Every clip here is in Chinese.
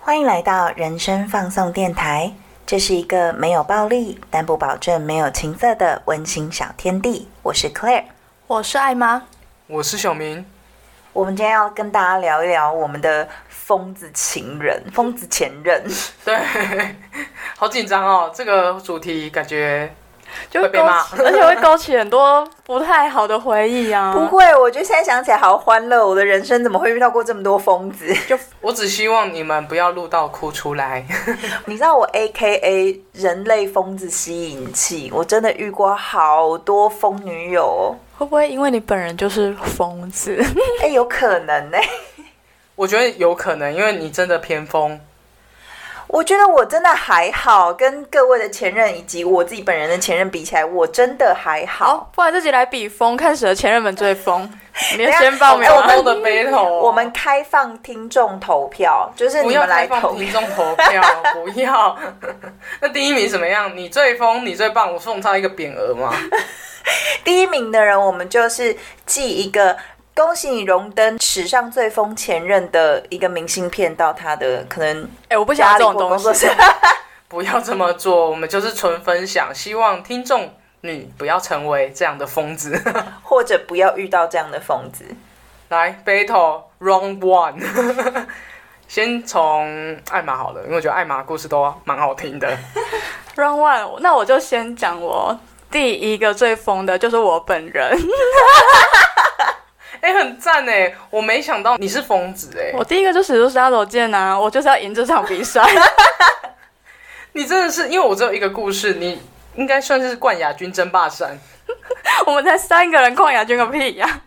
欢迎来到人生放送电台，这是一个没有暴力，但不保证没有情色的温馨小天地。我是 Claire，我是艾妈，我是小明。我们今天要跟大家聊一聊我们的疯子情人、疯子前任。对，好紧张哦，这个主题感觉 就会被骂，而且会勾起很多不太好的回忆啊。不会，我觉得现在想起来好欢乐。我的人生怎么会遇到过这么多疯子？就 我只希望你们不要录到哭出来。你知道我 A K A 人类疯子吸引器，我真的遇过好多疯女友哦。会不会因为你本人就是疯子？哎，有可能呢。我觉得有可能，因为你真的偏疯。我觉得我真的还好，跟各位的前任以及我自己本人的前任比起来，我真的还好。不然自己来比疯，看谁的前任们最疯。你要先报名，我们的 battle。我们开放听众投票，就是你们来投。听众投票，不要。那第一名怎么样？你最疯，你最棒，我送他一个匾额吗？第一名的人，我们就是寄一个恭喜你荣登史上最疯前任的一个明信片到他的可能。哎，我不想这种东西，不要这么做。我们就是纯分享，希望听众你不要成为这样的疯子，或者不要遇到这样的疯子。来，battle round one，先从艾玛好了，因为我觉得艾玛故事都蛮好听的。round one，那我就先讲我。第一个最疯的就是我本人，哎，很赞哎！我没想到你是疯子哎！我第一个就使出杀手锏啊，我就是要赢这场比赛。你真的是，因为我只有一个故事，你应该算是冠亚军争霸战。我们才三个人，冠亚军个屁呀！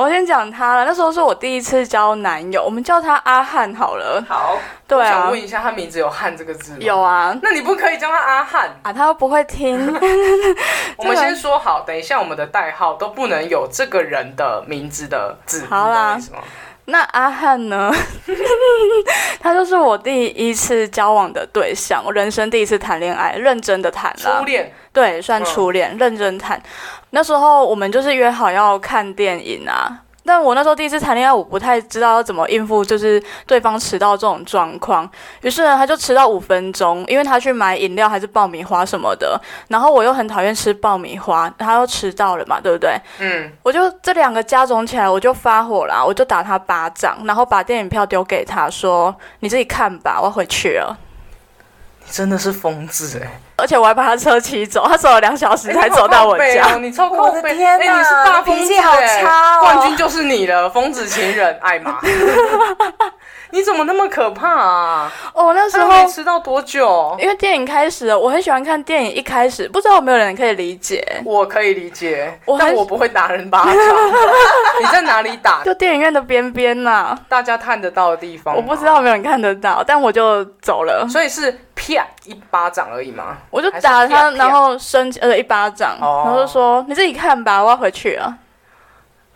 我先讲他了，那时候是我第一次交男友，我们叫他阿汉好了。好，对啊。想问一下，他名字有“汉”这个字吗？有啊。那你不可以叫他阿汉啊，他又不会听。我们 先说好，等一下我们的代号都不能有这个人的名字的字。好啦。那阿汉呢？他就是我第一次交往的对象，我人生第一次谈恋爱，认真的谈了。初恋。对，算初恋，认真谈。那时候我们就是约好要看电影啊，但我那时候第一次谈恋爱，我不太知道要怎么应付，就是对方迟到这种状况。于是呢，他就迟到五分钟，因为他去买饮料还是爆米花什么的。然后我又很讨厌吃爆米花，他又迟到了嘛，对不对？嗯。我就这两个加总起来，我就发火了，我就打他巴掌，然后把电影票丢给他说：“你自己看吧，我要回去了。”你真的是疯子哎！而且我还把他车骑走，他走了两小时才走到我家。你超靠背，哎，你是大脾气好差哦！冠军就是你了，疯子情人艾玛。你怎么那么可怕啊？哦，那时候迟到多久？因为电影开始了，我很喜欢看电影。一开始不知道有没有人可以理解？我可以理解，但我不会打人巴掌。你在哪里打？就电影院的边边呐，大家看得到的地方。我不知道有没有人看得到，但我就走了。所以是啪一巴掌而已吗？我就打他，然后生呃一巴掌，然后就说你自己看吧，我要回去了。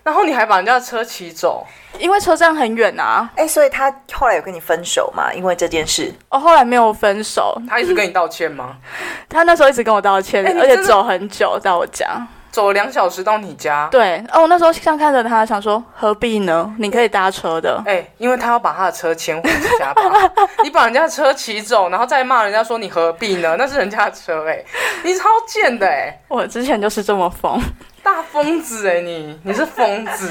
然后你还把人家的车骑走，因为车站很远啊。哎，所以他后来有跟你分手吗？因为这件事，哦，后来没有分手。他一直跟你道歉吗？他那时候一直跟我道歉，而且走很久到我家，走了两小时到你家。对，哦，我那时候像看着他，想说何必呢？你可以搭车的。哎，因为他要把他的车牵回家吧。你把人家的车骑走，然后再骂人家说你何必呢？那是人家的车，哎，你超贱的，哎，我之前就是这么疯。大疯子哎，你你是疯子，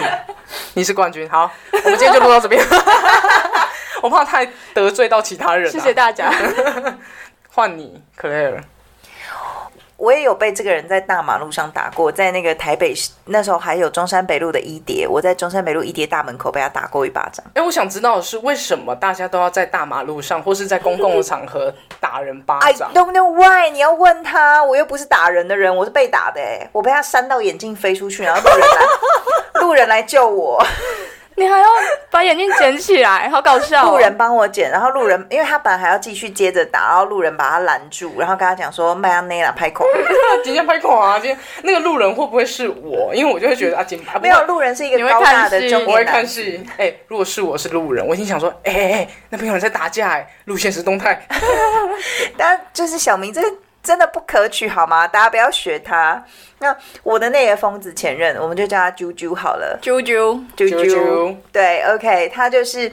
你是冠军。好，我们今天就录到这边。我怕太得罪到其他人。谢谢大家。换你，Claire。我也有被这个人在大马路上打过，在那个台北那时候还有中山北路的一叠，我在中山北路一叠大门口被他打过一巴掌。哎，我想知道的是，为什么大家都要在大马路上或是在公共的场合打人巴掌？I don't know why。你要问他，我又不是打人的人，我是被打的。哎，我被他扇到眼镜飞出去，然后路人来，路人来救我。你还要把眼镜捡起来，好搞笑！路人帮我捡，然后路人因为他本来还要继续接着打，然后路人把他拦住，然后跟他讲说：“麦阿内拉拍孔，今天拍孔啊！今天那个路人会不会是我？因为我就会觉得啊，今没有路人是一个高大的中年我会看戏。哎，如果是我是路人，我已经想说：哎哎哎，那边有人在打架哎，录现实动态。但就是小明这真的不可取，好吗？大家不要学他。那我的那个疯子前任，我们就叫他啾啾好了，啾啾，啾啾啾对，OK，他就是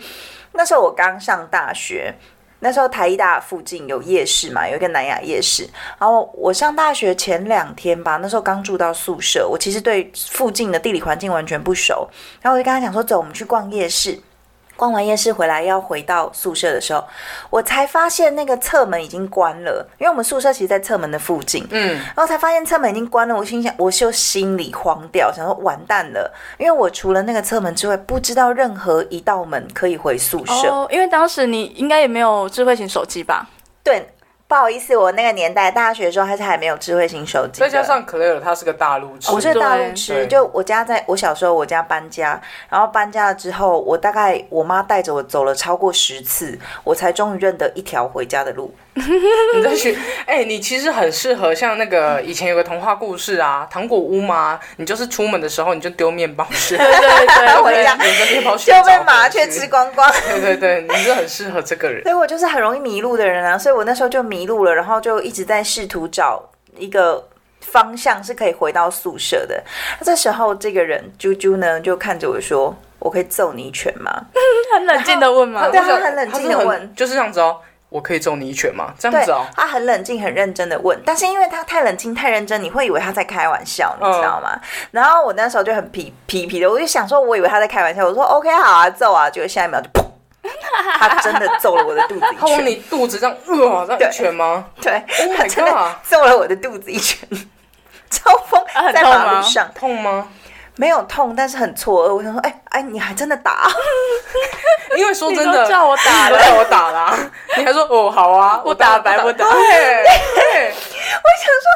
那时候我刚上大学，那时候台艺大附近有夜市嘛，有一个南雅夜市。然后我上大学前两天吧，那时候刚住到宿舍，我其实对附近的地理环境完全不熟。然后我就跟他讲说，走，我们去逛夜市。逛完夜市回来要回到宿舍的时候，我才发现那个侧门已经关了，因为我们宿舍其实在侧门的附近。嗯，然后才发现侧门已经关了，我心想，我就心里慌掉，想说完蛋了，因为我除了那个侧门之外，不知道任何一道门可以回宿舍。哦，因为当时你应该也没有智慧型手机吧？对，不好意思，我那个年代大学的时候，还是还没有智慧型手机。再加上 Claire 她是个大陆痴，我是大陆痴，就我家在我小时候，我家搬家，然后搬家了之后，我大概我妈带着我走了超过十次，我才终于认得一条回家的路。你在学，哎、你其实很适合像那个 以前有个童话故事啊，糖果屋嘛，你就是出门的时候你就丢面包屑，对对对，回家沿着面包屑就被麻雀去吃光光。对对对，你是很适合这个人。所以我就是很容易迷路的人啊，所以我那时候就迷路了，然后就一直在试图找一个方向是可以回到宿舍的。那这时候这个人啾啾呢就看着我说：“我可以揍你一拳吗 很冷静的问吗对。啊我想他很冷静地他是很问就是这样子哦。我可以揍你一拳吗？这？”样子哦。，他很冷静、很认真的问，但是因为他太冷静、太认真，你会以为他在开玩笑，你知道吗？然后我那时候就很皮皮皮的，我就想说，我以为他在开玩笑，我说 OK 好啊，揍啊，结果下一秒就砰，他真的揍了我的肚子一拳，他往你肚子这样，呃，这样一拳吗对？Oh 他真的揍了我的肚子一拳，超疯，啊很在马路上痛吗？没有痛，但是很错愕。我想说，哎哎，你还真的打？因为说 真的，都叫我打了，叫我打啦、你还说哦好啊，我打白不打对对，我想说，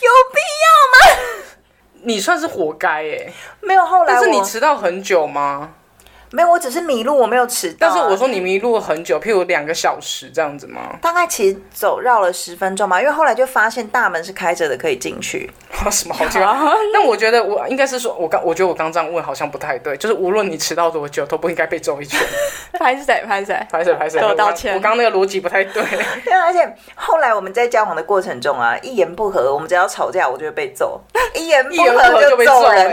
有必要吗？你算是活该哎。没有，后来但是你我迟到很久吗？没有，我只是迷路，我没有迟到啊、但是我说你迷路很久，譬如两个小时这样子吗？大概其实走绕了十分钟嘛，因为后来就发现大门是开着的，可以进去。什么好奇怪？但我觉得我应该是说，我刚我觉得我刚这样问好像不太对，就是无论你迟到多久，都不应该被揍一拳。拍谁拍谁？拍谁拍谁，给我道歉我刚刚那个逻辑不太对。对啊，而且后来我们在交往的过程中啊，一言不合，我们只要吵架，我就会被揍；一言不合合就被揍揍人。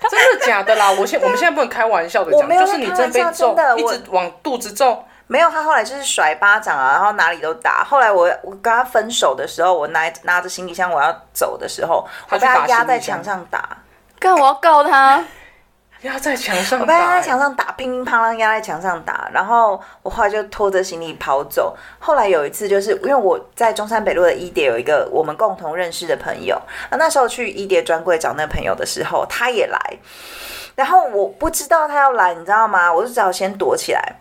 欸 真的假的啦？我现我们现在不能开玩笑的讲，就是你真的被揍一直往肚子揍。没有，他后来就是甩巴掌啊，然后哪里都打。后来我我跟他分手的时候，我拿拿着行李箱我要走的时候，我被他压在墙上打，干，我要告他。压在墙上我被他压在墙上打，乒乒乓乓压在墙上打。然后我后来就拖着行李跑走。后来有一次，就是因为我在中山北路的一蝶有一个我们共同认识的朋友，那那时候去一蝶专柜找那个朋友的时候，他也来。然后我不知道他要来，你知道吗？我就只好先躲起来，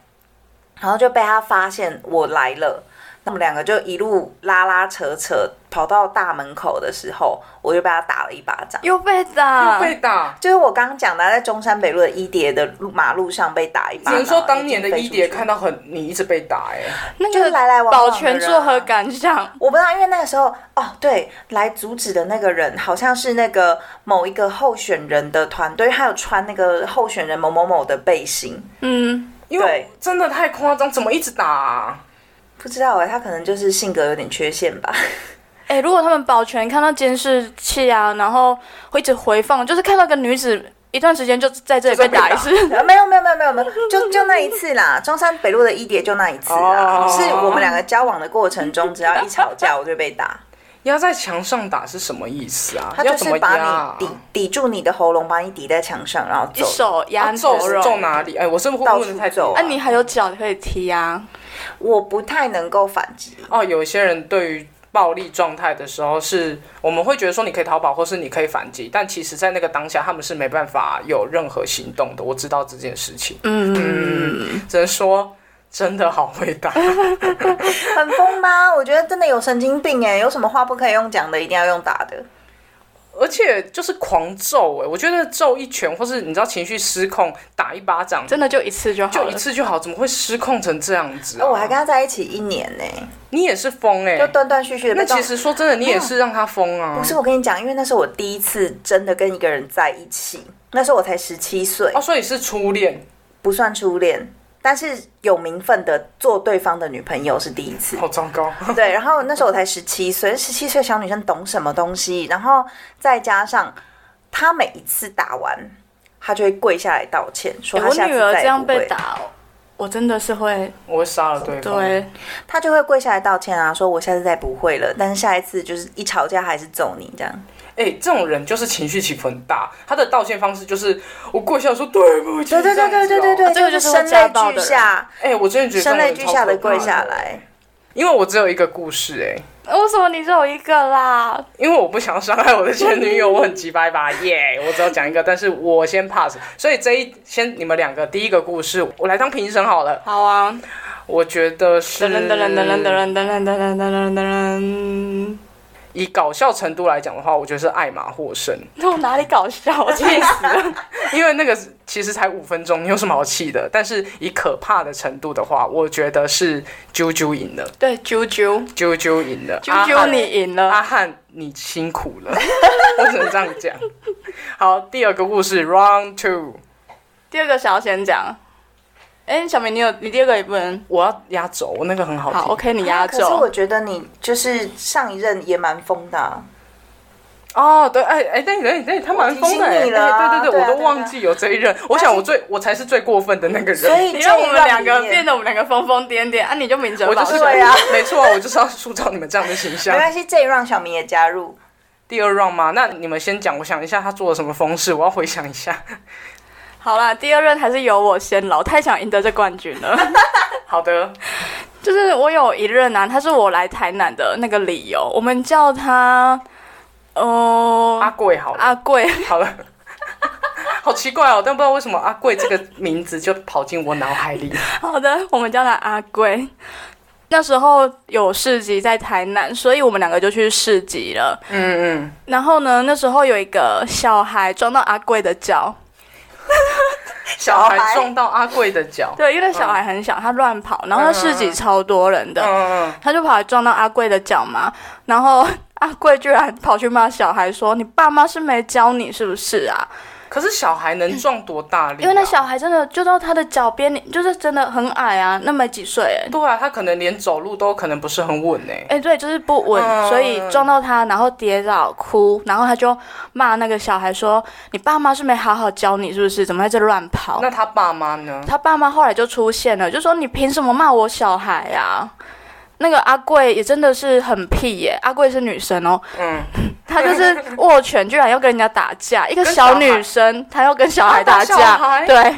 然后就被他发现我来了。那么两个就一路拉拉扯扯跑到大门口的时候，我就被他打了一巴掌。又被打，又被打。就是我刚刚讲的，在中山北路的一叠的路马路上被打一巴掌。只能说当年的一叠看到很你一直被打哎、那个就是来来往往保全作何感想？我不知道，因为那个时候哦，对，来阻止的那个人好像是那个某一个候选人的团队，还有穿那个候选人某某某的背心，嗯，因为对真的太夸张，怎么一直打、啊？不知道哎，他可能就是性格有点缺陷吧。哎、如果他们保全看到监视器啊，然后会一直回放，就是看到个女子一段时间就在这里被打一次，呃 没有没有没有没有没有，就就那一次啦，中山北路的一叠就那一次啦，哦是我们两个交往的过程中，只要一吵架我就被打，压在墙上打是什么意思啊？他要怎么就是把？你抵抵住你的喉咙，把你抵在墙上，然后一。手压啊揍头肉。揍哪里？哎、我是不是到会问的太多处揍啊，你还有脚你可以踢啊！我不太能够反击，哦，有一些人对于暴力状态的时候是，我们会觉得说你可以逃跑，或是你可以反击，但其实，在那个当下，他们是没办法有任何行动的。我知道这件事情，嗯，只能说真的好会打。很疯吗？我觉得真的有神经病哎，有什么话不可以用讲的，一定要用打的。而且就是狂揍哎、我觉得揍一拳，或是你知道情绪失控打一巴掌，真的就一次就好就。一次就好，怎么会失控成这样子、啊？哦，我还跟他在一起一年呢，你也是疯哎、就断断续续的那其。实说真的，你也是让他疯啊。不是我跟你讲，因为那是我第一次真的跟一个人在一起，那时候我才十七岁哦，，所以是初恋。不算初恋。但是有名分的做对方的女朋友是第一次。好糟糕。对，然后那时候我才十七岁，十七岁小女生懂什么东西？然后再加上她每一次打完，她就会跪下来道歉，说她我女儿这样被。打哦，我真的是会我会杀了对方。对，她就会跪下来道歉啊，说我下次再不会了，但是下一次就是一吵架还是揍你这样。哎、这种人就是情绪起伏很大，他的道歉方式就是我跪下说对不起。对对对对对对这个就是会声泪俱下，哎、我真的觉得这声泪俱下的跪下来。因为我只有一个故事哎、为什么你只有一个啦？因为我不想伤害我的前女友，我很急掰吧，耶、我只要讲一个，但是我先 pass，所以这一先你们两个第一个故事，我来当评审好了。好啊，我觉得是噔噔噔噔噔噔噔噔噔噔噔噔噔，以搞笑程度来讲的话，我觉得是艾玛获胜，那我哪里搞笑？我气死了！因为那个其实才五分钟，你有什么好气的？但是以可怕的程度的话，我觉得是啾啾赢了，对，啾啾啾啾赢了，啾啾，你赢了。阿汉，你辛苦了，我只能这样讲。好，第二个故事，Round Two，第二个想要先讲。哎，小明，你有你第二个也不能我要压轴，我那个很好听。好，OK，你压轴可是我。觉得你就是上一任也蛮疯的啊、哦，对，哎哎，对对对，他蛮疯的，对对对，我都忘记有这一任。我想我最我才是最过分的那个人。所以你让我们两个变得我们两个疯疯癫癫，啊，你就明哲保身。我就是对啊没错，我就是要塑造你们这样的形象没。关系，这一让小明也加入。第二 round 吗？那你们先讲，我想一下他做了什么疯事，我要回想一下。好啦，第二任还是由我先老，太想赢得这冠军了。好的，就是我有一任啊，他是我来台南的那个理由，我们叫他，呃，阿贵好了，阿贵。好了。好奇怪哦，但不知道为什么阿贵这个名字就跑进我脑海里。好的，我们叫他阿贵。那时候有市集在台南，所以我们两个就去市集了。嗯嗯，然后呢，那时候有一个小孩撞到阿贵的脚，小孩撞到阿贵的脚。对，因为小孩很小，他乱跑，然后他市集超多人的，嗯嗯他就跑来撞到阿贵的脚嘛，然后阿贵居然跑去骂小孩说：“你爸妈是没教你是不是啊？”可是小孩能撞多大力、啊？因为那小孩真的就到他的脚边，就是真的很矮啊，那没几岁哎。对啊，他可能连走路都可能不是很稳呢。哎、对，就是不稳，嗯所以撞到他，然后跌倒哭，然后他就骂那个小孩说：“你爸妈是没好好教你，是不是？怎么在这乱跑那他爸妈呢？？”他爸妈后来就出现了，就说：“你凭什么骂我小孩呀、那个阿贵也真的是很屁耶，阿贵是女生哦，嗯，她就是握拳，居然要跟人家打架，一个小女生，她要跟小孩打架，孩对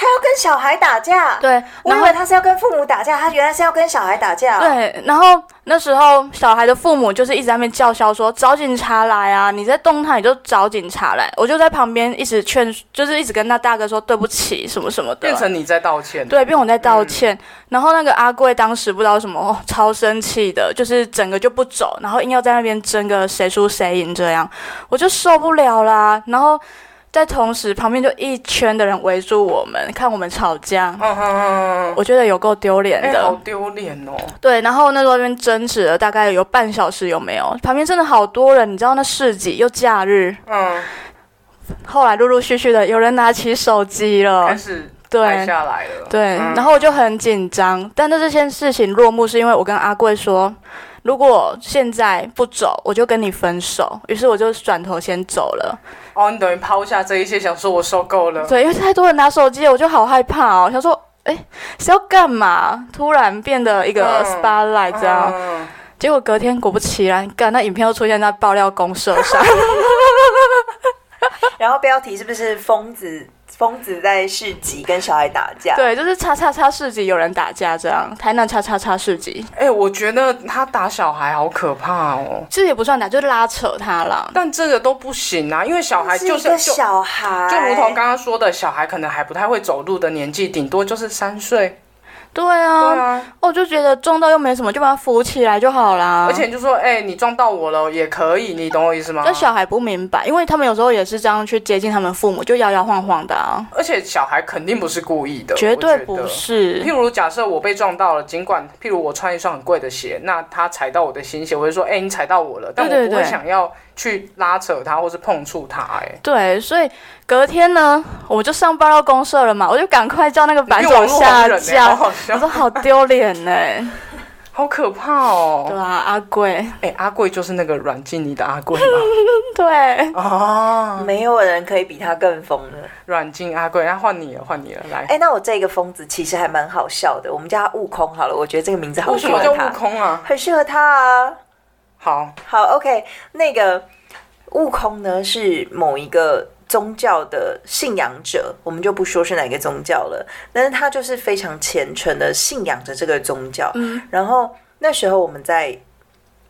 他要跟小孩打架，对，我以为他是要跟父母打架，他原来是要跟小孩打架。，对，然后那时候小孩的父母就是一直在那边叫嚣说找警察来啊！你在动他你就找警察来。我就在旁边一直劝，就是一直跟他大哥说对不起什么什么的。变成你在道歉。对，变我在道歉。然后那个阿贵当时不知道什么、哦超生气的，就是整个就不走，然后硬要在那边争个谁输谁赢这样，我就受不了啦。然后在同时旁边就一圈的人围住我们，看我们吵架。嗯哼哼哼，我觉得有够丢脸哎、的。好丢脸哦。对，然后那时候那边争执了大概有半小时，有没有？旁边真的好多人，你知道那市集又假日，嗯，后来陆陆续续的有人拿起手机了开，始拍对下来了。对，嗯然后我就很紧张。但是这件事情落幕是因为我跟阿贵说，如果现在不走，我就跟你分手。于是我就转头先走了。哦，你等于抛下这一切，想说我受够了。对，因为太多人拿手机了，我就好害怕哦，想说。哎，是要干嘛？突然变得一个嗯 spotlight 这样，嗯结果隔天果不其然，干那影片又出现在爆料公社上。然后标题是不是疯子？疯子在市集跟小孩打架。对，就是叉叉叉市集有人打架这样，台南叉叉叉市集，哎、我觉得他打小孩好可怕哦。其实也不算打，就是拉扯他啦。但这个都不行啊，因为小孩就是就小孩，就如同刚刚说的，小孩可能还不太会走路的年纪，顶多就是三岁。对啊，对啊，我就觉得撞到又没什么，就把它扶起来就好啦。而且你就说，哎、你撞到我了也可以，你懂我意思吗？这小孩不明白，因为他们有时候也是这样去接近他们父母，就摇摇晃晃的啊，而且小孩肯定不是故意的，绝对不是譬。如假设我被撞到了，尽管譬如我穿一双很贵的鞋，那他踩到我的新鞋，我会说，哎、你踩到我了，但我不会对对对想要去拉扯他或是碰触他、哎。对，所以隔天呢，我就上报到公社了嘛，我就赶快叫那个版你网主下络红人欸架。好好笑我说好丢脸呢，好可怕哦！对啊，阿贵，哎、阿贵就是那个阮经妮的阿贵吗？对，哦，没有人可以比他更疯了。阮经阿贵，那换你了，换你了，来。哎、那我这个疯子其实还蛮好笑的，我们叫他悟空好了，我觉得这个名字好为什么叫悟适合他，空啊？很适合他啊。好，好，OK，那个悟空呢是某一个宗教的信仰者，我们就不说是哪个宗教了，但是他就是非常虔诚的信仰着这个宗教。嗯，然后那时候我们在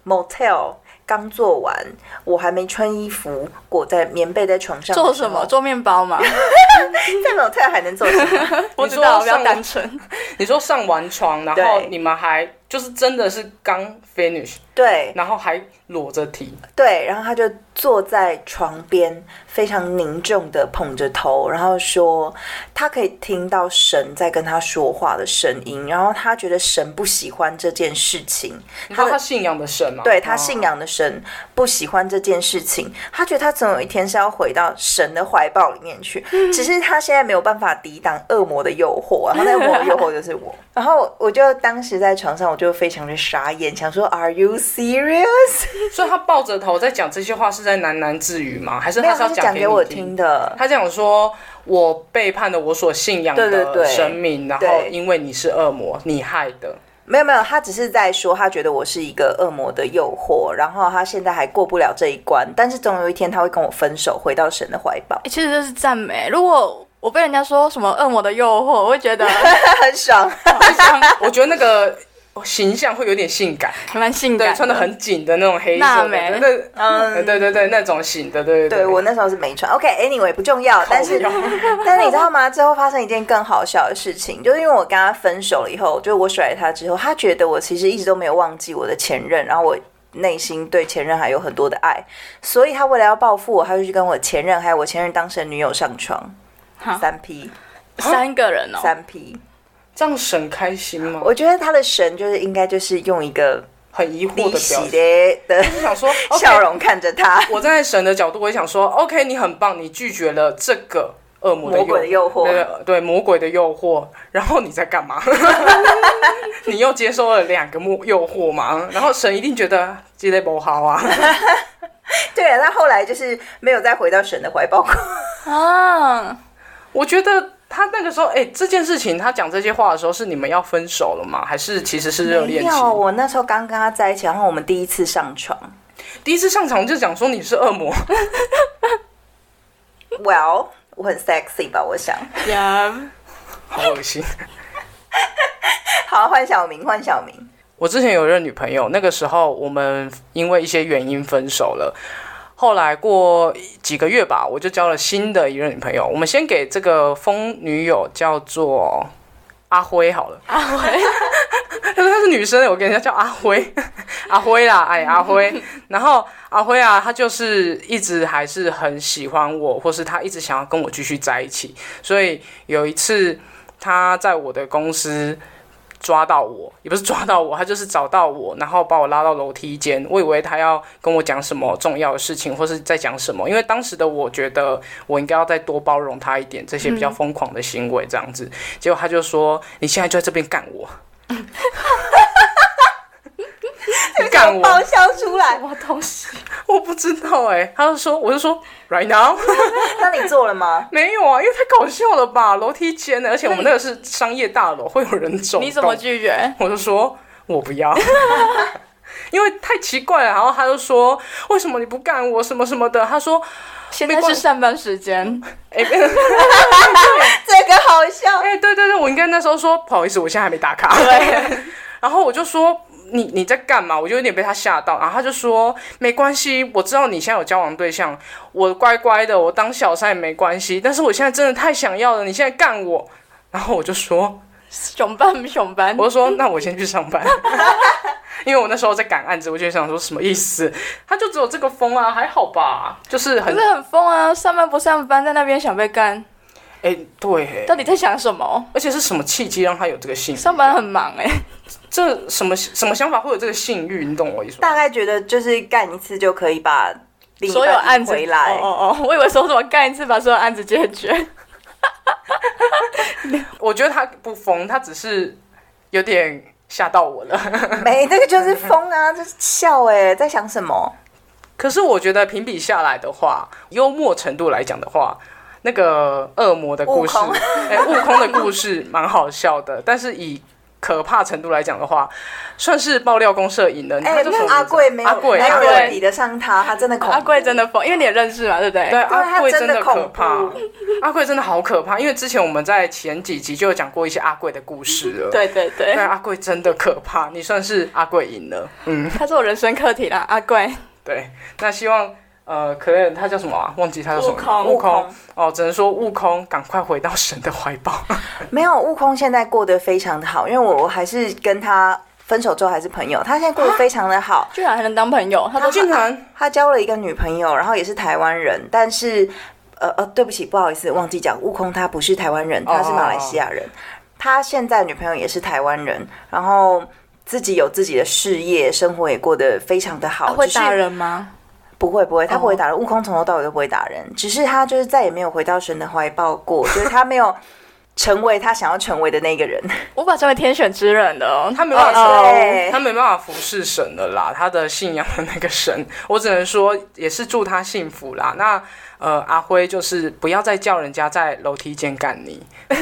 motel 刚做完，我还没穿衣服，裹在棉被在床上。做什么？？做面包 嘛？在 motel 还能做什么？不知道，上单纯。你说上完床，然后你们还就是真的是刚 finish，对然后还裸着体，对，然后他就坐在床边，非常凝重的捧着头，然后说他可以听到神在跟他说话的声音，然后他觉得神不喜欢这件事情，你说他信仰的神吗？对他信仰。仰的神不喜欢这件事情，他觉得他总有一天是要回到神的怀抱里面去，只是他现在没有办法抵挡恶魔的诱惑，然后那个恶魔的诱惑就是我，然后我就当时在床上，我就非常的傻眼，想说 Are you serious？所以他抱着头在讲这些话是在喃喃自语吗？还是，他是要讲给我听？的。他讲说，我背叛了我所信仰的对对对神明，然后因为你是恶魔，你害的。没有没有，他只是在说，他觉得我是一个恶魔的诱惑，然后他现在还过不了这一关，但是总有一天他会跟我分手，回到神的怀抱，欸其实这是赞美。如果我被人家说什么恶魔的诱惑，我会觉得 很爽。我觉得那个形象会有点性感，蛮性感对，穿的很紧的那种黑色对对嗯，对对对，那种型的，对对对我那时候是没穿。OK，Anyway、不重要，但是 但是你知道吗？最后发生一件更好笑的事情，就是因为我跟他分手了以后，就是我甩了他之后，他觉得我其实一直都没有忘记我的前任，然后我。内心对前任还有很多的爱，所以他为了要报复我，他就去跟我前任还有我前任当时的女友上床，三 P 三个人哦。三 P。这样神开心吗？我觉得他的神就是应该就是用一个很疑惑的表情，的的就想说 笑容看着他。我站在神的角度，我也想说，OK，你很棒，你拒绝了这个恶魔的魔鬼的诱惑对对，魔鬼的诱惑。然后你在干嘛？你又接受了两个魔诱惑嘛？然后神一定觉得这类不好啊。对啊，他后来就是没有再回到神的怀抱过。啊，我觉得他那个时候，哎、这件事情他讲这些话的时候，是你们要分手了吗？还是其实是热没恋期？有，我那时候刚跟他在一起，然后我们第一次上床。第一次上床就讲说你是恶魔，Well，我很 sexy 吧？我想。呀，好恶心。好，换小明，换小明。我之前有任女朋友，那个时候我们因为一些原因分手了。后来过几个月吧，我就交了新的一任女朋友。我们先给这个疯女友叫做阿辉好了，阿辉，她 说她是女生，我给人家叫阿辉，阿辉啦，哎，阿辉。然后阿辉啊，他就是一直还是很喜欢我，或是他一直想要跟我继续在一起。所以有一次他在我的公司抓到我，也不是抓到我，他就是找到我，然后把我拉到楼梯间。我以为他要跟我讲什么重要的事情，或是在讲什么，因为当时的我觉得我应该要再多包容他一点这些比较疯狂的行为，这样子。结果他就说：“你现在就在这边干我。” 你干我，爆笑出来。什么东西？我不知道哎、他就说，我就说 right now 那你做了吗？没有啊，因为太搞笑了吧，楼梯间的，而且我们那个是商业大楼，会有人走。你怎么拒绝？我就说我不要，因为太奇怪了。然后他就说为什么你不干我什么什么的？他说现在是上班时间，哎、哎、这个好笑。哎对对对，我应该那时候说不好意思，我现在还没打卡。对，然后我就说你你在干嘛？我就有点被他吓到，然后他就说没关系，我知道你现在有交往对象，我乖乖的，我当小三也没关系，但是我现在真的太想要了，你现在干我，然后我就说 熊班熊班，我就说那我先去上班，因为我那时候在赶案子，我就想说什么意思？他就只有这个疯啊，还好吧，就是很可是很疯啊！上班不上班，在那边想被干，哎、对，到底在想什么？而且是什么契机让他有这个性？上班很忙哎、这什么什么想法会有这个性欲？你懂我意思吗？大概觉得就是干一次就可以把所有案子回来。哦哦哦，我以为说什么干一次把所有案子解决。我觉得他不疯，他只是有点吓到我了。没，那个就是疯啊，就是笑哎、在想什么？可是我觉得评比下来的话，幽默程度来讲的话，那个恶魔的故事，哎、悟空的故事蛮好笑的。但是以可怕程度来讲的话，算是爆料公社赢了。哎、他就说那阿贵没有，阿贵，没阿贵比得上他，他真的恐怖。阿贵真的疯，因为你也认识嘛，对不对？对，阿他贵的真的可怕，阿贵真的好可怕。因为之前我们在前几集就有讲过一些阿贵的故事了。对对对但阿贵真的可怕，你算是阿贵赢了。嗯，他是我人生课题啦，阿贵。对。那希望呃，可能他叫什么啊？忘记他叫什么？悟空悟悟空哦，只能说悟空赶快回到神的怀抱。没有，悟空现在过得非常的好，因为我我还是跟他分手之后还是朋友，他现在过得非常的好。居然还能当朋友，他都竟然他交了一个女朋友，然后也是台湾人，但是呃呃，对不起，不好意思，忘记讲，悟空他不是台湾人，他是马来西亚人。他现在女朋友也是台湾人，然后自己有自己的事业，生活也过得非常的好。只是他会打人吗？不会不会，他不会打人。悟空从头到尾都不会打人，只是他就是再也没有回到神的怀抱过，就是他没有成为他想要成为的那个人。无法成为天选之人的哦。他没办法他没办法服侍神了啦，他的信仰的那个神，我只能说也是祝他幸福啦。那呃，阿辉就是不要再叫人家在楼梯间干你，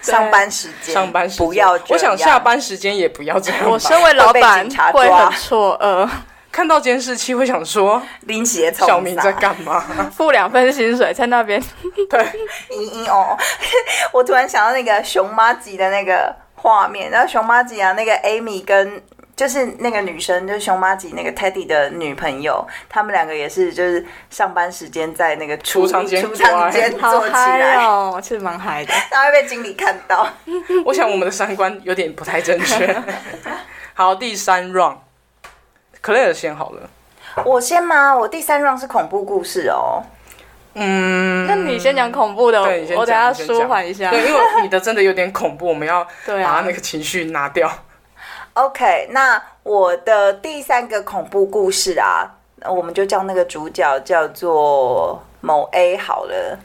上班时间，上班时间不要。我想下班时间也不要这样。我身为老板会很错愕，看到监视器会想说，拎起的小明在干嘛？付两份薪水在那边，对，嘤嘤哦，我突然想到那个熊妈吉的那个画面，然后熊妈吉啊，那个 Amy 跟就是那个女生，就是熊妈吉那个 Teddy 的女朋友，他们两个也是就是上班时间在那个储藏间 储藏间好坐起嗨来，哦，是蛮嗨的。然后会被经理看到。我想我们的三观有点不太正确。好，第三 round，克莱尔先好了。我先吗？我第三 round 是恐怖故事哦。嗯，那你先讲恐怖的，对你先我等下讲你先讲舒缓一下。对，因为你的真的有点恐怖，我们要 对啊把那个情绪拿掉。OK，那我的第三个恐怖故事啊，我们就叫那个主角叫做某 A 好了。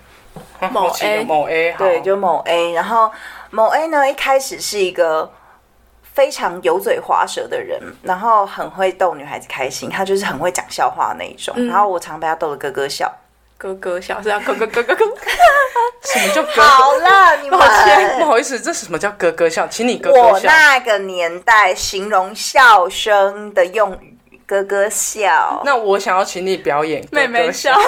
某 A 某 A，好对，就某 A，然后某 A 呢，一开始是一个非常油嘴滑舌的人，然后很会逗女孩子开心，他就是很会讲笑话那一种，嗯然后我常被他逗得咯咯笑。咯咯笑是要咯咯咯咯咯，什么叫咯好了，你们哥？不好意思，这是什么叫咯咯笑？请你咯咯笑我。那个年代形容笑声的用语，咯咯笑。那我想要请你表演妹妹哥哥笑，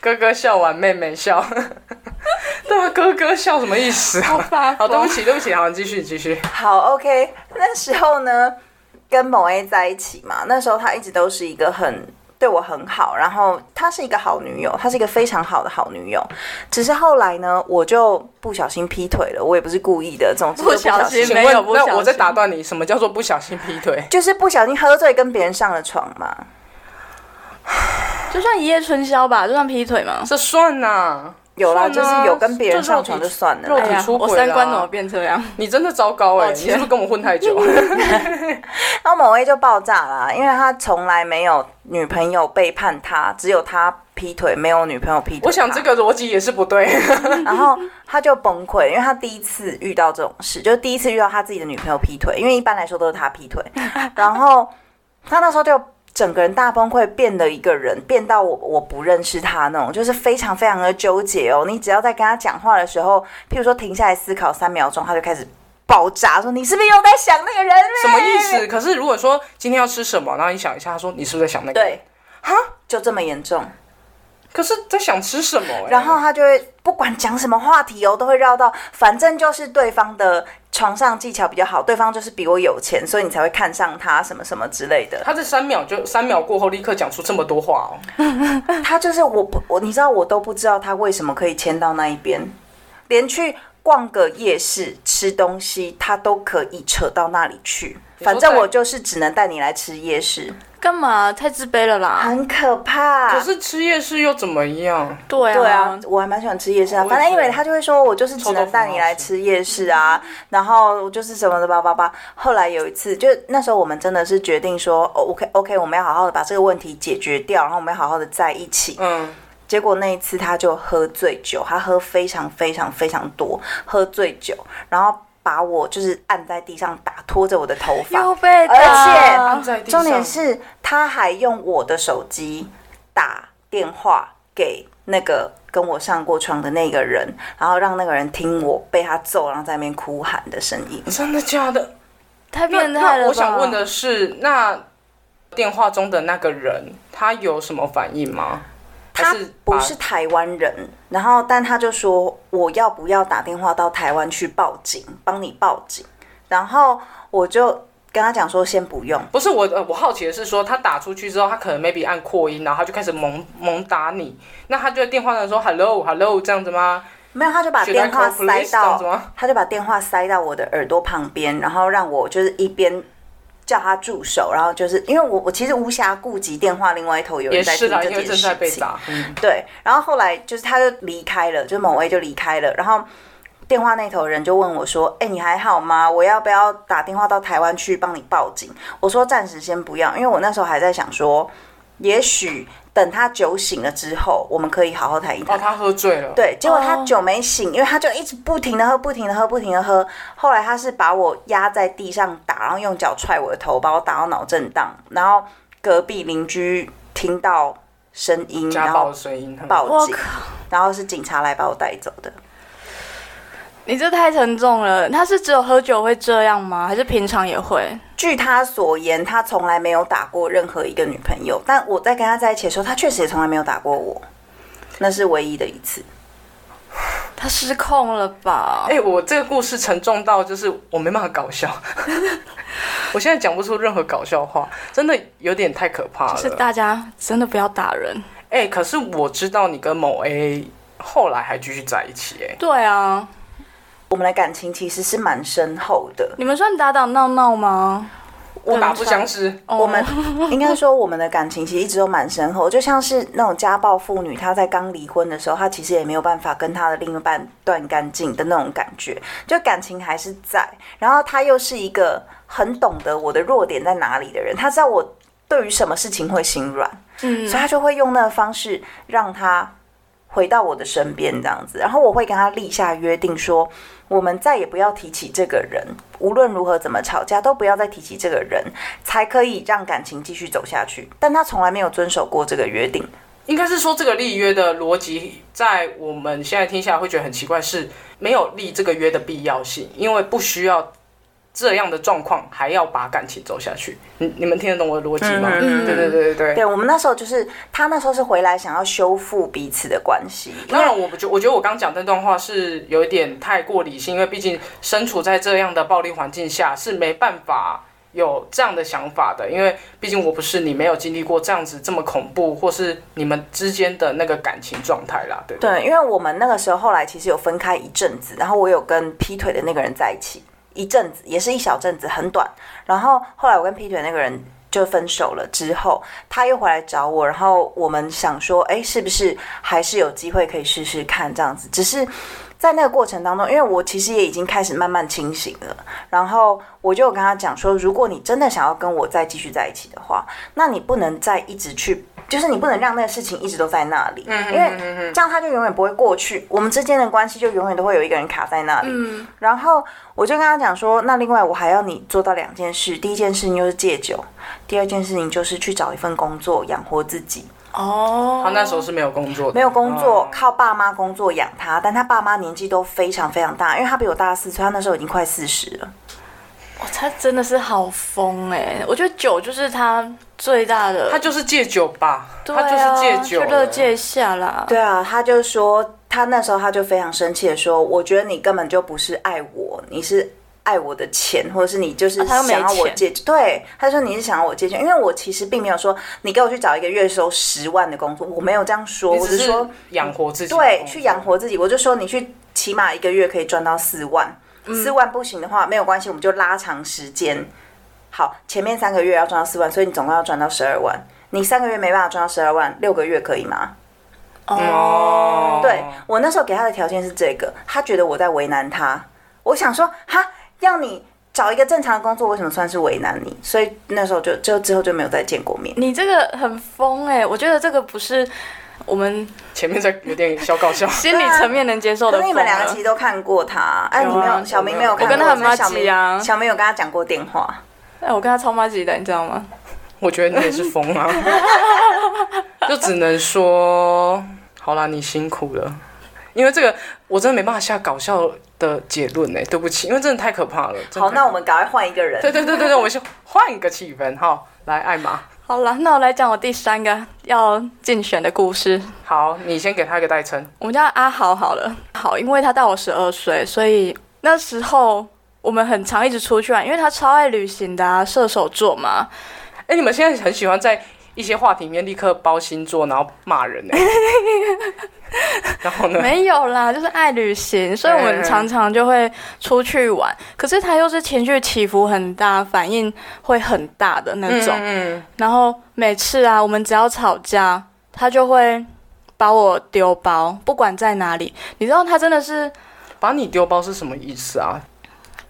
哥哥笑完妹妹笑。对啊，哥哥笑什么意思啊？好好，对不。起，对不起，好，你继续，你继续。好，OK，那时候呢，跟某 A 在一起嘛，那时候他一直都是一个很对我很好，然后她是一个好女友，她是一个非常好的好女友。只是后来呢，我就不小心劈腿了，我也不是故意的，总之不小心请没有，不小心那我在打断你，什么叫做不小心劈腿？就是不小心喝醉跟别人上了床嘛。就算一夜春宵吧，就算劈腿嘛。这算呐、有啦，就是有跟别人上床就算了肉啦。哎呀，我体出轨啦三观怎么变这样？你真的糟糕哎、你是不是跟我混太久？然后某 A 就爆炸啦，因为他从来没有女朋友背叛他，只有他劈腿，没有女朋友劈腿。我想这，个逻辑也是不对。然后他就崩溃，因为他第一次遇到这种事，就是第一次遇到他自己的女朋友劈腿，因为一般来说都是他劈腿。然后他那时候就整个人大崩溃，变了一个人，变到我我不认识他那种，就是非常非常的纠结哦。你只要在跟他讲话的时候，譬如说停下来思考三秒钟，他就开始爆炸，说你是不是又在想那个人？什么意思？可是如果说今天要吃什么，然后你想一下，他说你是不是在想那个？对，哈，就这么严重。可是在想吃什么、欸？然后他就会不管讲什么话题哦，都会绕到，反正就是对方的床上技巧比较好，对方就是比我有钱，所以你才会看上他什么什么之类的。他这三秒就三秒过后立刻讲出这么多话哦。他就是我不我，你知道我都不知道他为什么可以签到那一边，连去逛个夜市吃东西，他都可以扯到那里去。反正我就是只能带你来吃夜市，干嘛？太自卑了啦！很可怕。可是吃夜市又怎么样？对啊，对啊，我还蛮喜欢吃夜市啊。反正因为他就会说，我就是只能带你来吃夜市啊，然后我就是什么的吧吧吧。后来有一次，就那时候我们真的是决定说、哦、，OK OK，我们要好好的把这个问题解决掉，然后我们要好好的在一起。嗯，结果那一次他就喝醉酒，他喝非常非常非常多，喝醉酒，然后把我就是按在地上打，拖着我的头发，又被打，而且重点是他还用我的手机打电话给那个跟我上过床的那个人，然后让那个人听我被他揍，然后在那边哭喊的声音。真的假的？太变态了吧那我想问的是，那电话中的那个人他有什么反应吗？他不是台湾人，然后但他就说我要不要打电话到台湾去报警，帮你报警，然后我就跟他讲说先不用，不是我呃，我好奇的是说，他打出去之后，他可能 maybe 按扩音，然后他就开始猛猛打你，那他就在电话上说 hello hello 这样子吗？没有，他就把电话塞到，他就把电话塞到我的耳朵旁边，然后让我就是一边叫他助手，然后就是因为我我其实无暇顾及电话另外一头有人在听这件事正在被情，对，然后后来就是他就离开了，就是某位就离开了，然后电话那头人就问我说：“哎、你还好吗？我要不要打电话到台湾去帮你报警？”我说：“暂时先不要，因为我那时候还在想说，也许等他酒醒了之后，我们可以好好谈一谈。哦，他喝醉了。，对，结果他哦酒没醒，因为他就一直不停的喝，不停的喝，不停的喝。后来他是把我压在地上打，然后用脚踹我的头，把我打到脑震荡。然后隔壁邻居听到声音，家暴然后的声音。报警，然后是警察来把我带走的。你这太沉重了。他是只有喝酒会这样吗？还是平常也会？据他所言，他从来没有打过任何一个女朋友，但我在跟他在一起的时候，他确实也从来没有打过我，那是唯一的一次。他失控了吧？哎、我这个故事沉重到就是我没办法搞笑，我现在讲不出任何搞笑话，真的有点太可怕了。是大家真的不要打人。哎、可是我知道你跟某 A 后来还继续在一起、哎，对啊，我们的感情其实是蛮深厚的，你们算打打闹闹吗？我打不相识。哦我们应该说，我们的感情其实一直都蛮深厚，就像是那种家暴妇女，她在刚离婚的时候，她其实也没有办法跟她的另一半断干净的那种感觉，就感情还是在。然后她又是一个很懂得我的弱点在哪里的人，她知道我对于什么事情会心软，嗯所以她就会用那个方式让她回到我的身边这样子。然后我会跟他立下约定说，我们再也不要提起这个人，无论如何怎么吵架，都不要再提起这个人，才可以让感情继续走下去。但他从来没有遵守过这个约定。应该是说这个立约的逻辑，在我们现在听下来会觉得很奇怪，是没有立这个约的必要性，因为不需要这样的状况还要把感情走下去。你你们听得懂我的逻辑吗？嗯对对对对对。对我们那时候就是他那时候是回来想要修复彼此的关系，当然，我不觉，我觉得我刚讲那段话是有一点太过理性，因为毕竟身处在这样的暴力环境下，是没办法有这样的想法的。因为毕竟我不是你，没有经历过这样子这么恐怖，或是你们之间的那个感情状态啦，对？对，因为我们那个时候后来其实有分开一阵子，然后我有跟劈腿的那个人在一起一阵子，也是一小阵子，很短。然后后来我跟劈腿那个人就分手了之后，他又回来找我，然后我们想说，哎，是不是还是有机会可以试试看这样子？只是在那个过程当中，因为我其实也已经开始慢慢清醒了，然后我就跟他讲说，如果你真的想要跟我再继续在一起的话，那你不能再一直去。就是你不能让那个事情一直都在那里，因为这样它就永远不会过去，我们之间的关系就永远都会有一个人卡在那里。嗯，然后我就跟他讲说，那另外我还要你做到两件事，第一件事情就是戒酒，第二件事情就是去找一份工作养活自己。哦，他那时候是没有工作的，没有工作哦，靠爸妈工作养他，但他爸妈年纪都非常非常大，因为他比我大四岁，他那时候已经快四十了。哇他真的是好疯哎！我觉得酒就是他最大的，他就是戒酒吧，对他就是戒啊酒了，就乐戒一下啦。对啊，他就说他那时候他就非常生气的说，我觉得你根本就不是爱我，你是爱我的钱，或者是你就是啊他又没想要我钱借。对，他说你是想要我借钱，因为我其实并没有说你给我去找一个月收十万的工作，我没有这样说，我只是说养活自己，对去养。活自己，我就说你去起码一个月可以赚到四万，四万不行的话没有关系，我们就拉长时间。好，前面三个月要赚到四万，所以你总共要赚到十二万。你三个月没办法赚到十二万，六个月可以吗？哦，对我那时候给他的条件是这个，他觉得我在为难他。我想说，哈，要你找一个正常的工作，为什么算是为难你？所以那时候就就之后就没有再见过面。你这个很疯哎、我觉得这个不是我们前面在有点小搞笑。心理层面能接受的疯可是你们两个其实都看过他，哎，啊你没有，小明没有看过，我跟他很所以小麻吉啊小明有跟他讲过电话。哎、我跟他超妈级的，你知道吗？我觉得你也是疯啊，就只能说，好啦，你辛苦了。因为这个我真的没办法下搞笑的结论呢，对不起，因为真的太可怕了。好，那我们赶快换一个人。对对对对对，我们先换一个气氛，好，来艾玛，好了，那我来讲我第三个要竞选的故事。好，你先给他一个代称。我们叫阿豪好了，好，因为他大我十二岁，所以那时候我们很常一直出去玩，因为他超爱旅行的、啊，射手座嘛。哎，你们现在很喜欢在一些话题里面立刻包星座，然后骂人呢？然后呢？没有啦，就是爱旅行，所以我们常常就会出去玩。可是他又是情绪起伏很大，反应会很大的那种。嗯，然后每次啊，我们只要吵架，他就会把我丢包，不管在哪里。你知道他真的是把你丢包是什么意思啊？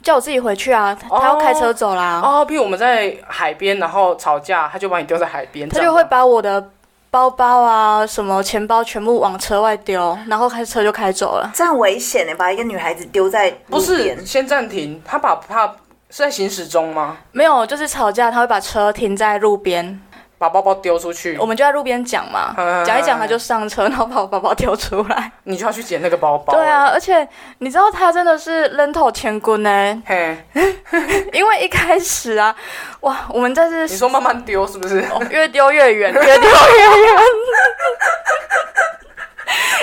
叫我自己回去啊，他他要开车走啦，哦，比如我们在海边，然后吵架，他就把你丢在海边，他就会把我的包包啊、什么钱包全部往车外丢，然后开车就开走了。这样危险呢，把一个女孩子丢在不路边是先暂停，他把怕是在行驶中吗？没有，就是吵架，他会把车停在路边，把包包丢出去，我们就在路边讲嘛，嗯讲一讲他就上车，然后把我包包丢出来。你就要去捡那个包包。对啊，，而且你知道他真的是扔头千棍呢，嘿，因为一开始啊，哇，我们在这你说慢慢丢是不是？哦越丢越远，越丢越远。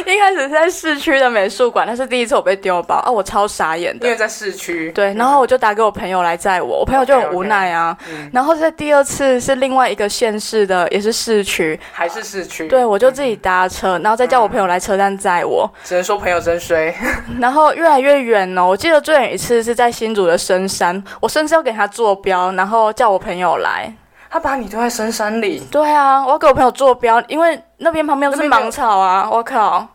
一开始是在市区的美术馆，那是第一次我被丢包啊，我超傻眼的因。为在市区。对，然后我就打给我朋友来载我，我朋友就很无奈啊。嗯然后在第二次是另外一个县市的，也是市区，还是市区。对我就自己搭车，然后再叫我朋友来车站载我，只能说朋友真衰。然后越来越远哦。我记得最远一次是在新竹的深山，我甚至要给他坐标，然后叫我朋友来。他把你丢在深山里，对啊，我要给我朋友坐标，因为那边旁边都是芒草啊！我靠，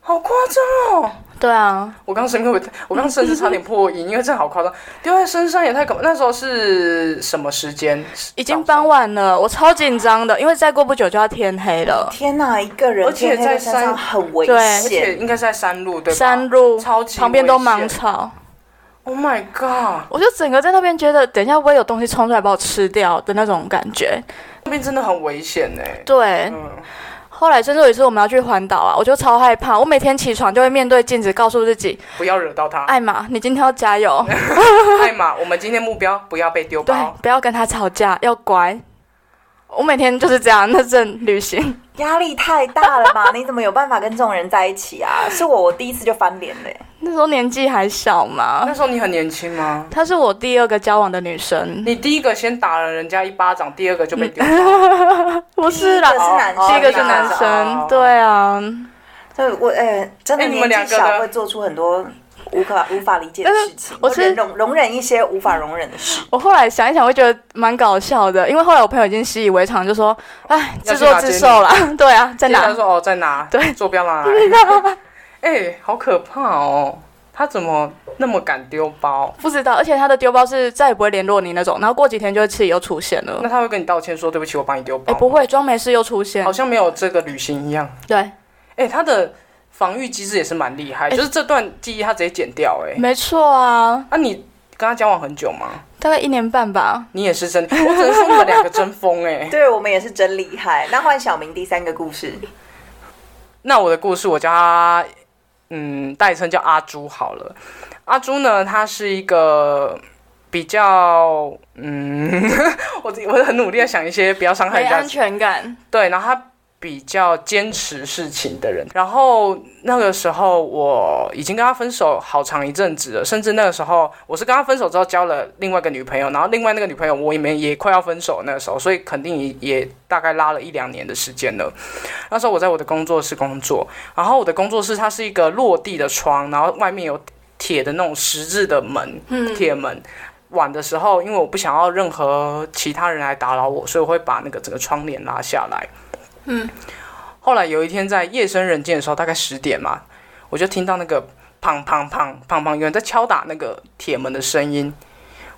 好夸张哦！对啊，我刚声音会不会，我刚甚至差点破音，因为这好夸张。丢在深山也太可怕。那时候是什么时间？已经傍晚了，我超紧张的，因为再过不久就要天黑了。天哪，一个人而且在山在山上很危对而且险。应该是在山路，对吧？山路超级旁边都芒草，Oh my god！我就整个在那边觉得，等一下会有东西冲出来把我吃掉的那种感觉。那边真的很危险呢。对，嗯，后来甚至有一次我们要去环岛啊，我就超害怕，我每天起床就会面对镜子，告诉自己，不要惹到他。艾玛，你今天要加油，艾玛，我们今天目标不要被丢对包。，不要跟他吵架，要乖。我每天就是这样，那阵旅行。压力太大了吧？你怎么有办法跟这种人在一起啊？是我，我第一次就翻脸嘞。那时候年纪还小嘛那，时候你很年轻吗？她是我第二个交往的女生，你第一个先打了人家一巴掌，第二个就被。不是啦第一个，是男生，第一个是男哦生，对啊。对，我哎、真的哎你们年纪两个会做出很多无法无法理解的事情，我是忍容容忍一些无法容忍的事。我后来想一想，会觉得蛮搞笑的，因为后来我朋友已经习以为常，就说：“哎，自作自受啦。” 对啊，在哪？他说哦，在哪？对坐标哪来？哎、好可怕哦！他怎么那么敢丢包？不知道，而且他的丢包是再也不会联络你那种，然后过几天就会自己又出现了那。他会跟你道歉说对不起，我帮你丢包？哎，不，会，装没事又出现好。像没有这个旅行一样。对，哎、他的防御机制也是蛮厉害，就是这段记忆他直接剪掉、哎、没错啊，啊，你跟他交往很久吗？大概一年半吧。你也是真，我只能说你们两个真疯哎、对我们也是真厉害。那换小明第三个故事，那我的故事，我叫他，嗯，代称叫阿朱好了。阿朱呢，他是一个比较，嗯，我自己我很努力的想一些不要伤害人家安，全感，对，然后他比比较坚持事情的人。然后那个时候我已经跟他分手好长一阵子了，甚至那个时候我是跟他分手之后交了另外一个女朋友，然后另外那个女朋友我也没也快要分手那个时候，所以肯定也也大概拉了一两年的时间了。那时候我在我的工作室工作，然后我的工作室它是一个落地的窗，然后外面有铁的那种十字的门，铁门。晚的时候，因为我不想要任何其他人来打扰我，所以我会把那个整个窗帘拉下来。嗯，后来有一天在夜深人静的时候，大概十点嘛，我就听到那个砰砰砰砰砰有人在敲打那个铁门的声音，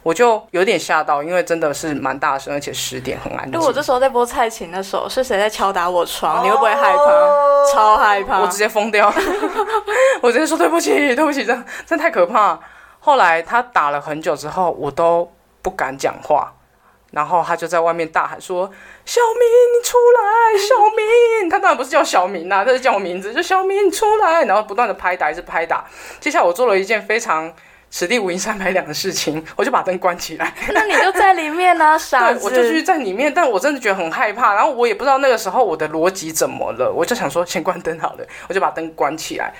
我就有点吓到，因为真的是蛮大声，而且十点很安静。如果这时候在播蔡琴的首是谁在敲打我床，你会不会害怕？超害怕！我直接疯掉，我直接说对不起，对不起，这真太可怕。后来他打了很久之后，我都不敢讲话，然后他就在外面大喊说：“小明，你出来！小明！”他当然不是叫小明呐，他是叫我名字，就小明，你出来！然后不断的拍打，一直拍打。接下来我做了一件非常此地无银三百两的事情，我就把灯关起来。那你就在里面啊，傻子！我就去在里面，但我真的觉得很害怕。然后我也不知道那个时候我的逻辑怎么了，我就想说先关灯好了，我就把灯关起来。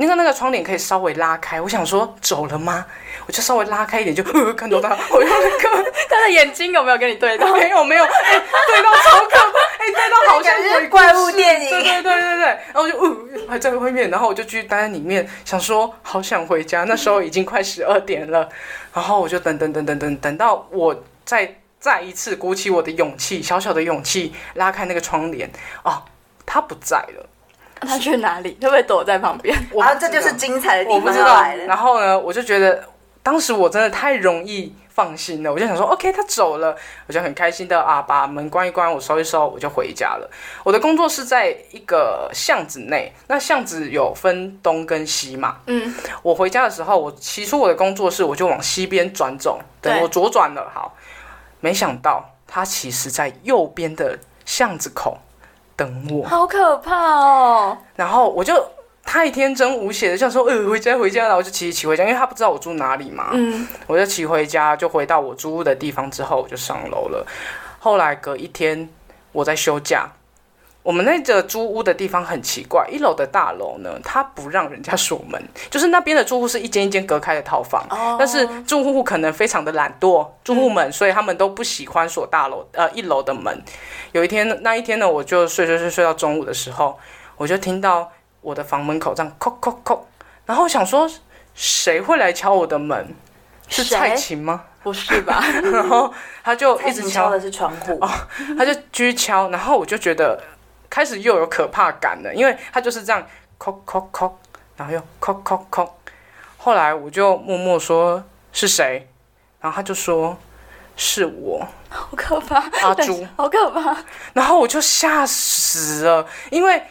那个那个窗帘可以稍微拉开，我想说走了吗？我就稍微拉开一点，就看到他，我用那个 他的眼睛有没有跟你对到？没有没有，哎，对到超可怕，哎，对到好像鬼怪物电影，对对对对对，然后我就呃还在外面，然后我就继续待在里面，想说好想回家。那时候已经快十二点了，然后我就等等等等等等到我再再一次鼓起我的勇气，小小的勇气拉开那个窗帘，哦，他不在了。他去哪里？会不会躲在旁边？啊，这就是精彩的地方来了。然后呢，我就觉得当时我真的太容易放心了，我就想说，OK，他走了，我就很开心的啊，把门关一关，我收一收，我就回家了。我的工作是在一个巷子内，那巷子有分东跟西嘛。嗯，我回家的时候，我骑出我的工作室，我就往西边转走，等我左转了，好，没想到他其实在右边的巷子口。等我，好可怕哦！然后我就太天真无邪的，想说：“呃，回家回家了。”我就骑骑回家，因为他不知道我住哪里嘛。嗯，我就骑回家，就回到我租屋的地方之后，我就上楼了。后来隔一天，我在休假。我们那个租屋的地方很奇怪，一楼的大楼呢，它不让人家锁门，就是那边的住户是一间一间隔开的套房，但是住户可能非常的懒惰，住户们，所以他们都不喜欢锁大楼呃一楼的门。有一天那一天呢，我就睡睡睡睡到中午的时候，我就听到我的房门口这样叩叩叩，然后想说谁会来敲我的门？是蔡琴吗？不是吧？然后他就一直敲的是窗户哦，他就继续敲，然后我就觉得。开始又有可怕感了，因为他就是这样，叩叩叩，然后又叩叩叩。后来我就默默说是谁，然后他就说是我，好可怕，阿朱，好可怕。然后我就吓死了，因为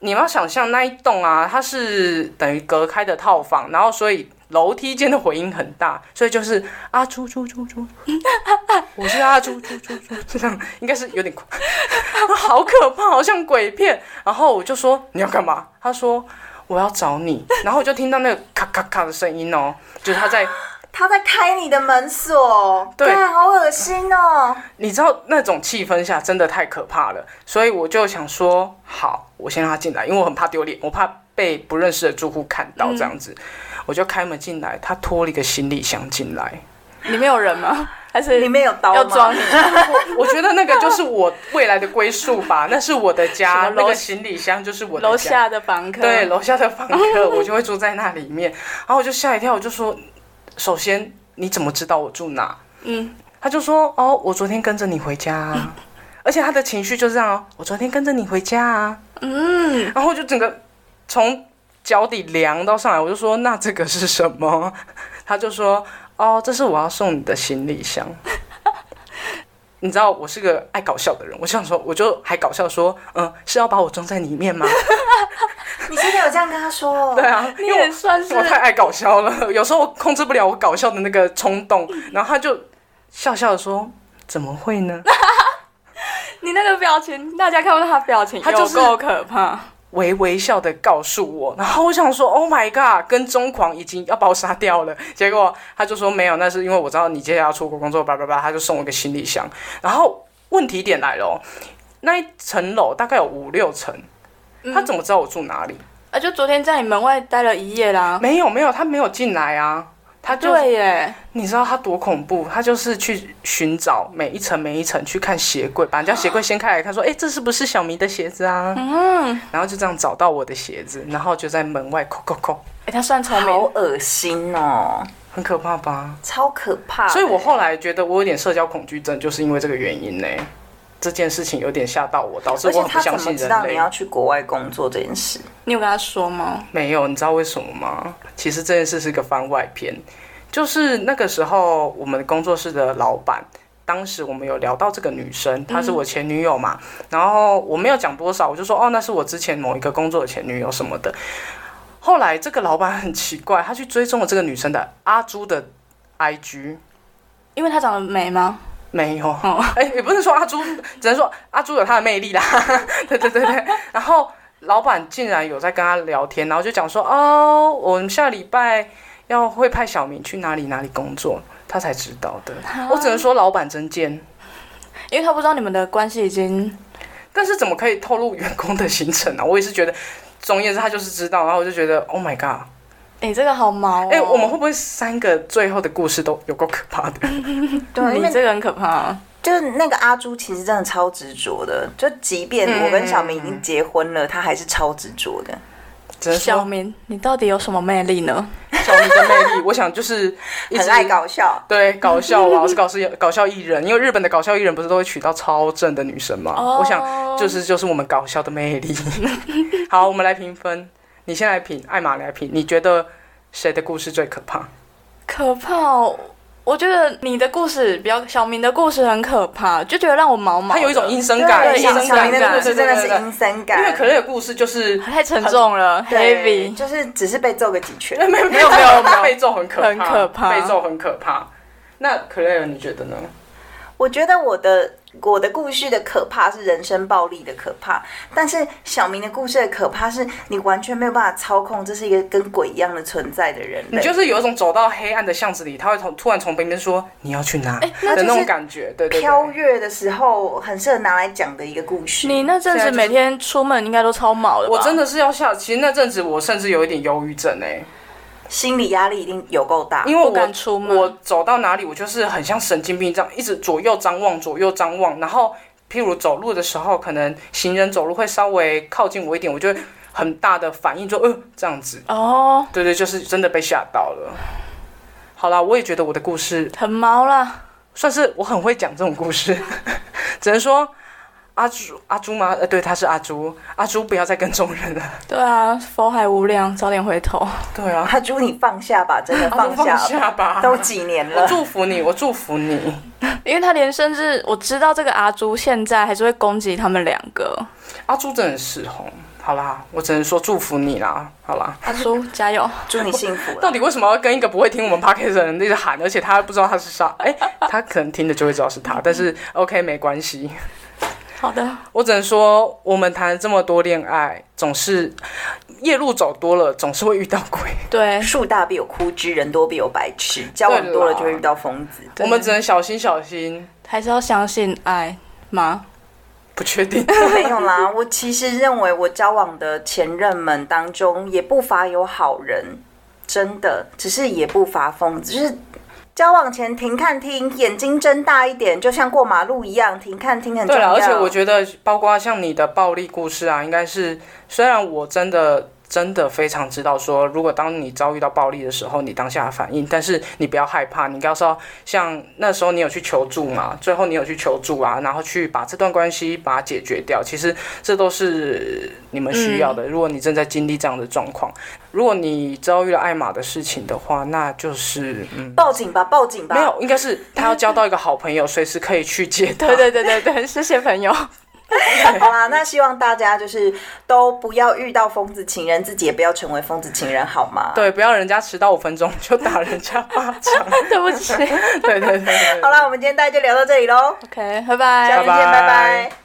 你要想象那一栋啊，它是等于隔开的套房，然后所以。楼梯间的回音很大，所以就是阿猪猪猪猪，我是阿猪猪猪猪，这样应该是有点，好可怕，好像鬼片。然后我就说你要干嘛？他说我要找你。然后我就听到那个咔咔咔的声音哦，就是他在 他在开你的门锁，对，好恶心哦。你知道那种气氛下真的太可怕了，所以我就想说好，我先让他进来，因为我很怕丢脸，我怕被不认识的住户看到这样子。我就开门进来，他拖了一个行李箱进来，里面有人吗？还是里面有刀要装你？我觉得那个就是我未来的归宿吧，那是我的家，那个行李箱就是我楼下的房客。对，楼下的房客，我就会住在那里面。然后我就吓一跳，我就说：“首先你怎么知道我住哪？”嗯，他就说：“哦，我昨天跟着你回家啊。”而且他的情绪就是这样哦，我昨天跟着你回家啊。嗯，然后就整个从。脚底凉到上来，我就说那这个是什么？他就说哦，这是我要送你的行李箱。你知道我是个爱搞笑的人，我想说，我就还搞笑说，嗯，是要把我装在里面吗？你真的有这样跟他说？对啊，你也算是我太爱搞笑了，有时候我控制不了我搞笑的那个冲动，然后他就笑笑的说，怎么会呢？你那个表情，大家看不到他表情，他就是够可怕。微微笑的告诉我，然后我想说，Oh my god，跟踪狂已经要把我杀掉了。结果他就说没有，那是因为我知道你接下来要出国工作，叭叭叭，他就送我个行李箱。然后问题点来了，那一层楼大概有五六层，嗯他怎么知道我住哪里？啊，就昨天在你门外待了一夜啦。没有没有，他没有进来啊，他就对耶，你知道他多恐怖？他就是去寻找每一层每一层去看鞋柜，把人家鞋柜掀开来看，说：“哎、这是不是小迷的鞋子啊？”嗯，然后就这样找到我的鞋子，然后就在门外扣扣扣，哎，他算聪好明，恶心哦，很可怕吧？超可怕。所以我后来觉得我有点社交恐惧症，就是因为这个原因呢。这件事情有点吓到我，导致我很不相他怎么信人类。知道你要去国外工作这件事？你有跟他说吗？没有，你知道为什么吗？其实这件事是个番外篇，就是那个时候我们工作室的老板。当时我们有聊到这个女生，她是我前女友嘛，然后我没有讲多少，我就说哦，那是我之前某一个工作的前女友什么的。后来这个老板很奇怪，他去追踪了这个女生的阿朱的 IG，因为她长得美吗？没有，哎、也不是说阿朱，只能说阿朱有她的魅力啦。对对对对，然后老板竟然有在跟他聊天，然后就讲说，哦，我们下礼拜要会派小明去哪里哪里工作，他才知道的。我只能说老板真贱，因为他不知道你们的关系已经但是怎么可以透露员工的行程啊？我也是觉得，总而言之他就是知道，然后我就觉得，Oh my god，哎、这个好毛、哦。哎、我们会不会三个最后的故事都有够可怕的？对，你这个很可怕。就是那个阿朱，其实真的超执着的。就即便我跟小明已经结婚了，他还是超执着的。小明，你到底有什么魅力呢？小明的魅力，我想就是一直很爱搞笑，对，搞笑啊，我是搞笑搞笑艺人，因为日本的搞笑艺人不是都会娶到超正的女生吗？哦我想就是就是我们搞笑的魅力。好，我们来评分，你先来品，艾玛来品，你觉得谁的故事最可怕？可怕哦。我觉得你的故事比较，小明的故事很可怕，就觉得让我毛毛。他有一种阴森感，对，阴森感，小明的故事真的是阴森感，因为可乐的故事就是太沉重了对，heavy。就是只是被揍个几拳。没有没有没有没有被揍很可怕，很可怕被揍很可怕。那可乐你觉得呢？我觉得我的我的故事的可怕是人身暴力的可怕，但是小明的故事的可怕是你完全没有办法操控，这是一个跟鬼一样的存在的人类。你就是有一种走到黑暗的巷子里，他会从突然从旁边说你要去哪的那种感觉，对对对。飘跃的时候很适合拿来讲的一个故事。你那阵子每天出门应该都超毛的吧？我真的是要笑，其实那阵子我甚至有一点忧郁症哎、心理压力一定有够大，因为不敢我出门我走到哪里，我就是很像神经病这样，一直左右张望，左右张望。然后，譬如走路的时候，可能行人走路会稍微靠近我一点，我就会很大的反应，就呃这样子。哦，对对，就是真的被吓到了。好啦，我也觉得我的故事很毛啦。算是我很会讲这种故事，只能说阿朱阿朱吗？呃，对，他是阿朱，阿朱不要再跟踪人了。对啊，佛海无量，早点回头。对啊，阿朱你放下吧，真的放下放下吧，都几年了我，祝福你，我祝福你。因为他连甚至我知道这个阿朱现在还是会攻击他们两个。阿朱真的是红，好啦，我只能说祝福你啦，好啦。阿朱加油！祝你幸福。到底为什么要跟一个不会听我们 podcast 的人一直喊，而且他不知道他是啥？哎、他可能听的就会知道是他，但是 OK 没关系。好的，我只能说，我们谈了这么多恋爱，总是夜路走多了，总是会遇到鬼。对，树大必有枯枝，人多必有白痴。交往多了就会遇到疯子。我们只能小心小心，还是要相信爱吗？不确定。没有啦，我其实认为我交往的前任们当中，也不乏有好人，真的，只是也不乏疯子，就是。交往前停看听，眼睛睁大一点，就像过马路一样，停看听很重要。对了，而且我觉得，包括像你的暴力故事啊，应该是虽然我真的真的非常知道说，如果当你遭遇到暴力的时候，你当下的反应，但是你不要害怕，你应该是要像那时候你有去求助嘛，最后你有去求助啊，然后去把这段关系把它解决掉。其实这都是你们需要的。如果你正在经历这样的状况，如果你遭遇了艾玛的事情的话，那就是嗯。报警吧，报警吧。没有，应该是他要交到一个好朋友，随时可以去接他。对对对对对，谢谢朋友。好啦，那希望大家就是都不要遇到疯子情人，自己也不要成为疯子情人，好吗？对，不要人家迟到五分钟就打人家巴掌。对不起。对对对对对。好啦，我们今天大家就聊到这里喽，OK，拜拜。下次见，拜拜拜拜